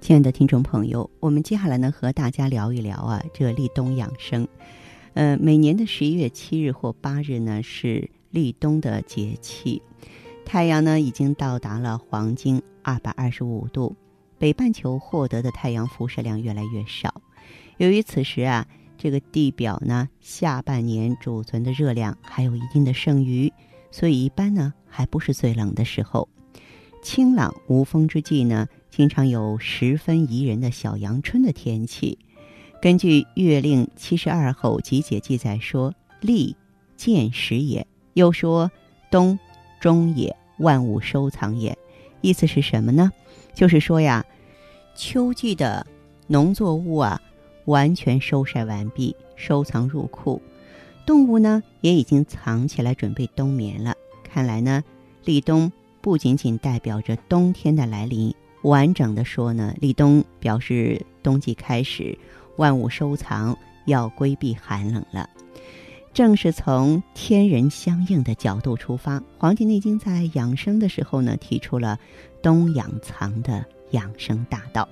亲爱的听众朋友，我们接下来呢和大家聊一聊啊，这立冬养生。呃，每年的十一月七日或八日呢是立冬的节气，太阳呢已经到达了黄金二百二十五度，北半球获得的太阳辐射量越来越少。由于此时啊，这个地表呢下半年储存的热量还有一定的剩余，所以一般呢还不是最冷的时候。清朗无风之际呢。经常有十分宜人的小阳春的天气。根据《月令七十二候集解》记载说：“立，见时也。”又说：“冬，终也，万物收藏也。”意思是什么呢？就是说呀，秋季的农作物啊，完全收晒完毕，收藏入库；动物呢，也已经藏起来，准备冬眠了。看来呢，立冬不仅仅代表着冬天的来临。完整的说呢，立冬表示冬季开始，万物收藏，要规避寒冷了。正是从天人相应的角度出发，《黄帝内经》在养生的时候呢，提出了冬养藏的养生大道。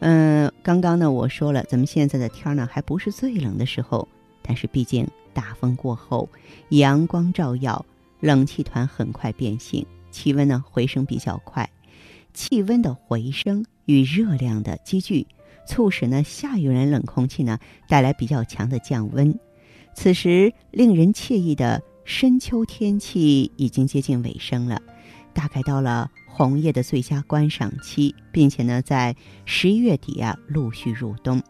嗯，刚刚呢我说了，咱们现在的天呢还不是最冷的时候，但是毕竟大风过后，阳光照耀，冷气团很快变形，气温呢回升比较快。气温的回升与热量的积聚，促使呢下游人冷空气呢带来比较强的降温。此时令人惬意的深秋天气已经接近尾声了，大概到了红叶的最佳观赏期，并且呢在十一月底啊陆续入冬。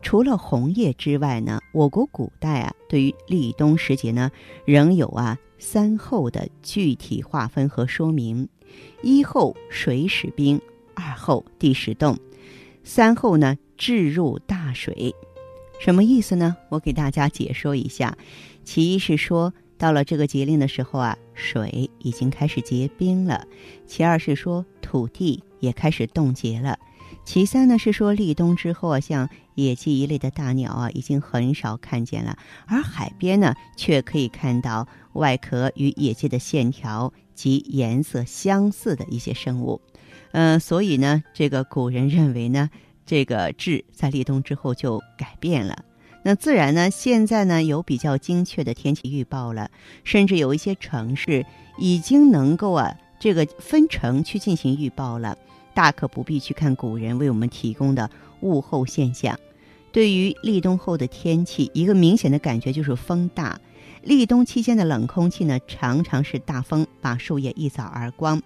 除了红叶之外呢，我国古代啊对于立冬时节呢仍有啊三候的具体划分和说明。一后水始冰，二后地始冻，三后呢置入大水，什么意思呢？我给大家解说一下。其一是说，到了这个节令的时候啊，水已经开始结冰了；其二是说，土地也开始冻结了；其三呢是说，立冬之后啊，像野鸡一类的大鸟啊，已经很少看见了，而海边呢，却可以看到外壳与野鸡的线条。及颜色相似的一些生物，嗯，所以呢，这个古人认为呢，这个质在立冬之后就改变了。那自然呢，现在呢有比较精确的天气预报了，甚至有一些城市已经能够啊这个分城去进行预报了，大可不必去看古人为我们提供的物候现象。对于立冬后的天气，一个明显的感觉就是风大。立冬期间的冷空气呢，常常是大风把树叶一扫而光。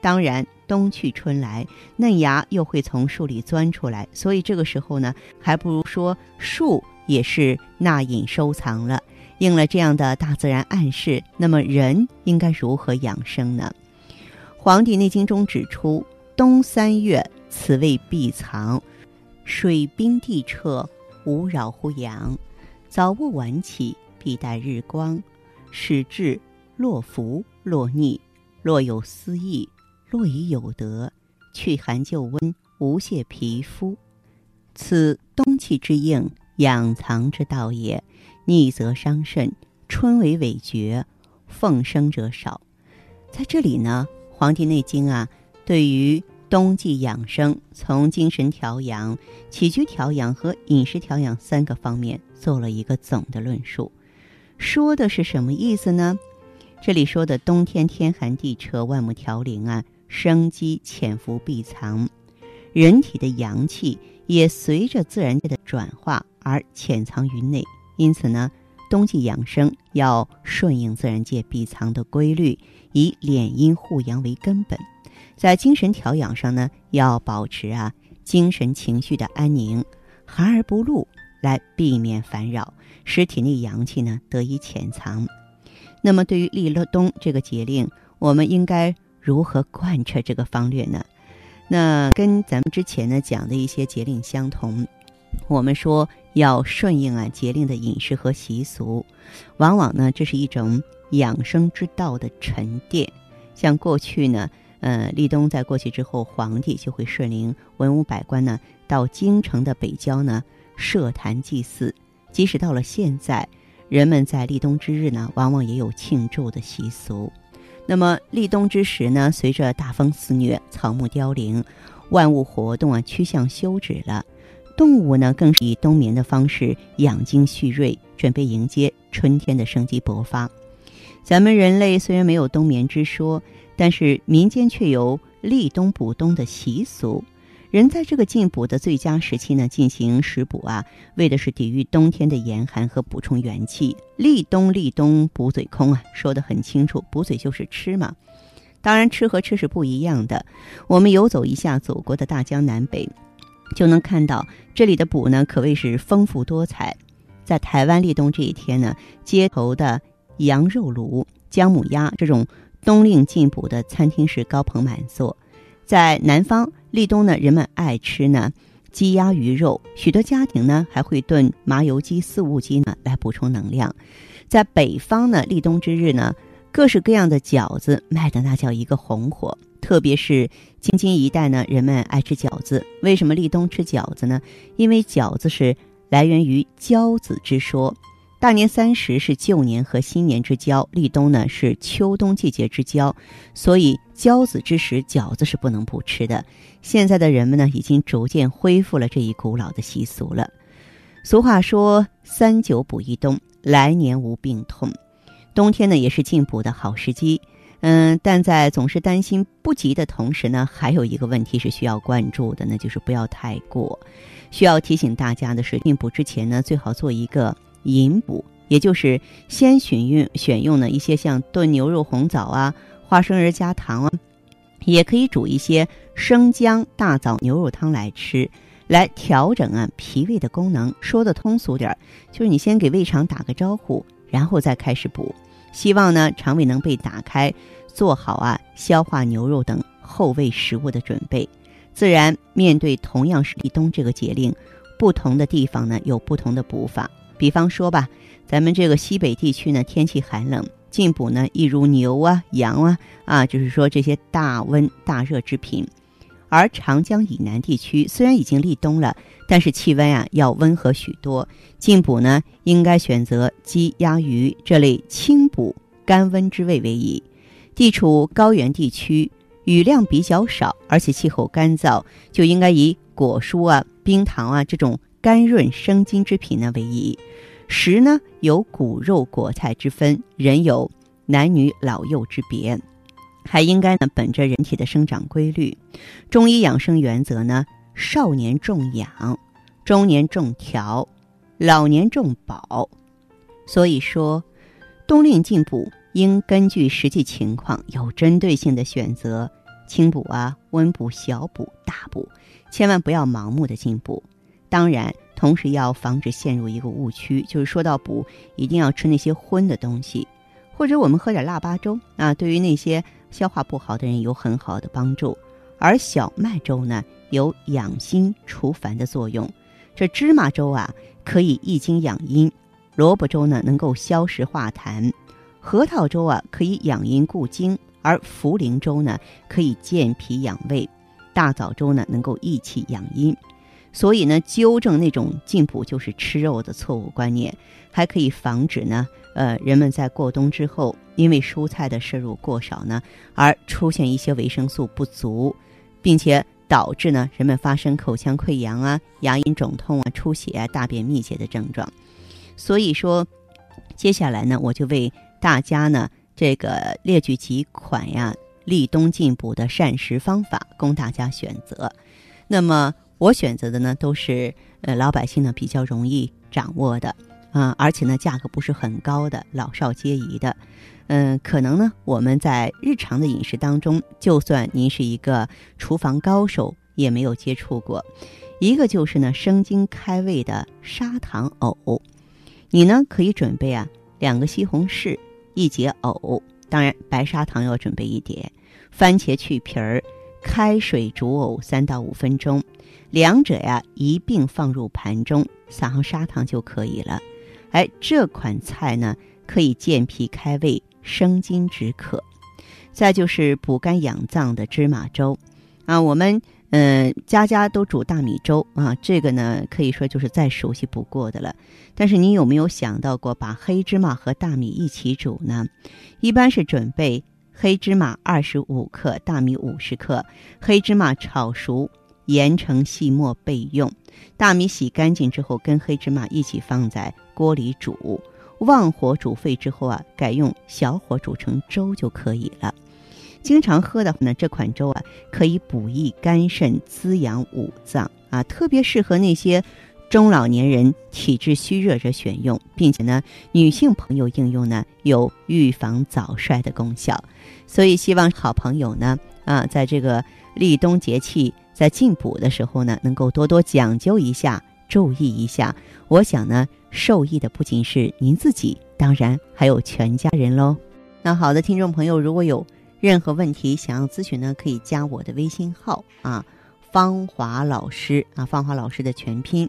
当然，冬去春来，嫩芽又会从树里钻出来，所以这个时候呢，还不如说树也是纳隐收藏了。应了这样的大自然暗示，那么人应该如何养生呢？《黄帝内经》中指出，冬三月，此谓闭藏，水冰地彻，无扰乎阳。早卧晚起。必待日光，使志若浮若逆，若有思意，若已有德，去寒就温，无泄皮肤。此冬气之应，养藏之道也。逆则伤肾，春为尾绝，奉生者少。在这里呢，《黄帝内经》啊，对于冬季养生，从精神调养、起居调养和饮食调养三个方面做了一个总的论述。说的是什么意思呢？这里说的冬天天寒地彻，万木调零啊，生机潜伏必藏，人体的阳气也随着自然界的转化而潜藏于内。因此呢，冬季养生要顺应自然界必藏的规律，以敛阴护阳为根本。在精神调养上呢，要保持啊精神情绪的安宁，寒而不露。来避免烦扰，使体内阳气呢得以潜藏。那么，对于立了冬这个节令，我们应该如何贯彻这个方略呢？那跟咱们之前呢讲的一些节令相同，我们说要顺应啊节令的饮食和习俗，往往呢这是一种养生之道的沉淀。像过去呢，呃，立冬在过去之后，皇帝就会率领文武百官呢到京城的北郊呢设坛祭祀。即使到了现在，人们在立冬之日呢，往往也有庆祝的习俗。那么立冬之时呢，随着大风肆虐，草木凋零，万物活动啊趋向休止了，动物呢更是以冬眠的方式养精蓄锐，准备迎接春天的生机勃发。咱们人类虽然没有冬眠之说，但是民间却有立冬补冬的习俗。人在这个进补的最佳时期呢，进行食补啊，为的是抵御冬天的严寒和补充元气。立冬立冬补嘴空啊，说得很清楚，补嘴就是吃嘛。当然，吃和吃是不一样的。我们游走一下祖国的大江南北，就能看到这里的补呢，可谓是丰富多彩。在台湾立冬这一天呢，街头的羊肉炉、姜母鸭这种冬令进补的餐厅是高朋满座。在南方立冬呢，人们爱吃呢鸡鸭鱼肉，许多家庭呢还会炖麻油鸡、四物鸡呢来补充能量。在北方呢，立冬之日呢，各式各样的饺子卖的那叫一个红火，特别是京津一带呢，人们爱吃饺子。为什么立冬吃饺子呢？因为饺子是来源于交子之说。大年三十是旧年和新年之交，立冬呢是秋冬季节之交，所以交子之时饺子是不能不吃的。现在的人们呢，已经逐渐恢复了这一古老的习俗了。俗话说“三九补一冬，来年无病痛”，冬天呢也是进补的好时机。嗯，但在总是担心不及的同时呢，还有一个问题是需要关注的，那就是不要太过。需要提醒大家的是，进补之前呢，最好做一个。饮补，也就是先选用选用呢一些像炖牛肉红枣啊、花生仁加糖啊，也可以煮一些生姜大枣牛肉汤来吃，来调整啊脾胃的功能。说的通俗点儿，就是你先给胃肠打个招呼，然后再开始补。希望呢肠胃能被打开，做好啊消化牛肉等后味食物的准备。自然，面对同样是立冬这个节令，不同的地方呢有不同的补法。比方说吧，咱们这个西北地区呢，天气寒冷，进补呢，一如牛啊、羊啊，啊，就是说这些大温大热之品。而长江以南地区虽然已经立冬了，但是气温啊要温和许多，进补呢应该选择鸡、鸭、鱼这类清补甘温之味为宜。地处高原地区，雨量比较少，而且气候干燥，就应该以果蔬啊、冰糖啊这种。甘润生津之品呢为宜，食呢有骨肉果菜之分，人有男女老幼之别，还应该呢本着人体的生长规律，中医养生原则呢，少年重养，中年重调，老年重保。所以说，冬令进补应根据实际情况有针对性的选择轻补啊、温补、小补、大补，千万不要盲目的进补。当然，同时要防止陷入一个误区，就是说到补，一定要吃那些荤的东西，或者我们喝点腊八粥啊，对于那些消化不好的人有很好的帮助。而小麦粥呢，有养心除烦的作用。这芝麻粥啊，可以益精养阴；萝卜粥呢，能够消食化痰；核桃粥啊，可以养阴固精；而茯苓粥呢，可以健脾养胃；大枣粥呢，能够益气养阴。所以呢，纠正那种进补就是吃肉的错误观念，还可以防止呢，呃，人们在过冬之后，因为蔬菜的摄入过少呢，而出现一些维生素不足，并且导致呢，人们发生口腔溃疡啊、牙龈肿痛啊、出血啊、大便秘结的症状。所以说，接下来呢，我就为大家呢，这个列举几款呀立冬进补的膳食方法，供大家选择。那么。我选择的呢，都是呃老百姓呢比较容易掌握的啊，而且呢价格不是很高的，老少皆宜的。嗯，可能呢我们在日常的饮食当中，就算您是一个厨房高手，也没有接触过。一个就是呢生津开胃的砂糖藕，你呢可以准备啊两个西红柿，一节藕，当然白砂糖要准备一点，番茄去皮儿。开水煮藕三到五分钟，两者呀一并放入盘中，撒上砂糖就可以了。哎，这款菜呢可以健脾开胃、生津止渴。再就是补肝养脏的芝麻粥，啊，我们嗯家家都煮大米粥啊，这个呢可以说就是再熟悉不过的了。但是你有没有想到过把黑芝麻和大米一起煮呢？一般是准备黑芝麻二十五克，大米五十克，黑芝麻炒熟，研成细末备用。大米洗干净之后，跟黑芝麻一起放在锅里煮，旺火煮沸之后啊，改用小火煮成粥就可以了。经常喝的话呢，这款粥啊可以补益肝肾、滋养五脏啊，特别适合那些中老年人、体质虚弱者选用，并且呢，女性朋友应用呢有预防早衰的功效。所以希望好朋友呢啊，在这个立冬节气在进补的时候呢，能够多多讲究一下，注意一下。我想呢，受益的不仅是您自己，当然还有全家人喽。那好的，听众朋友，如果有。任何问题想要咨询呢，可以加我的微信号啊，芳华老师啊，芳华老师的全拼，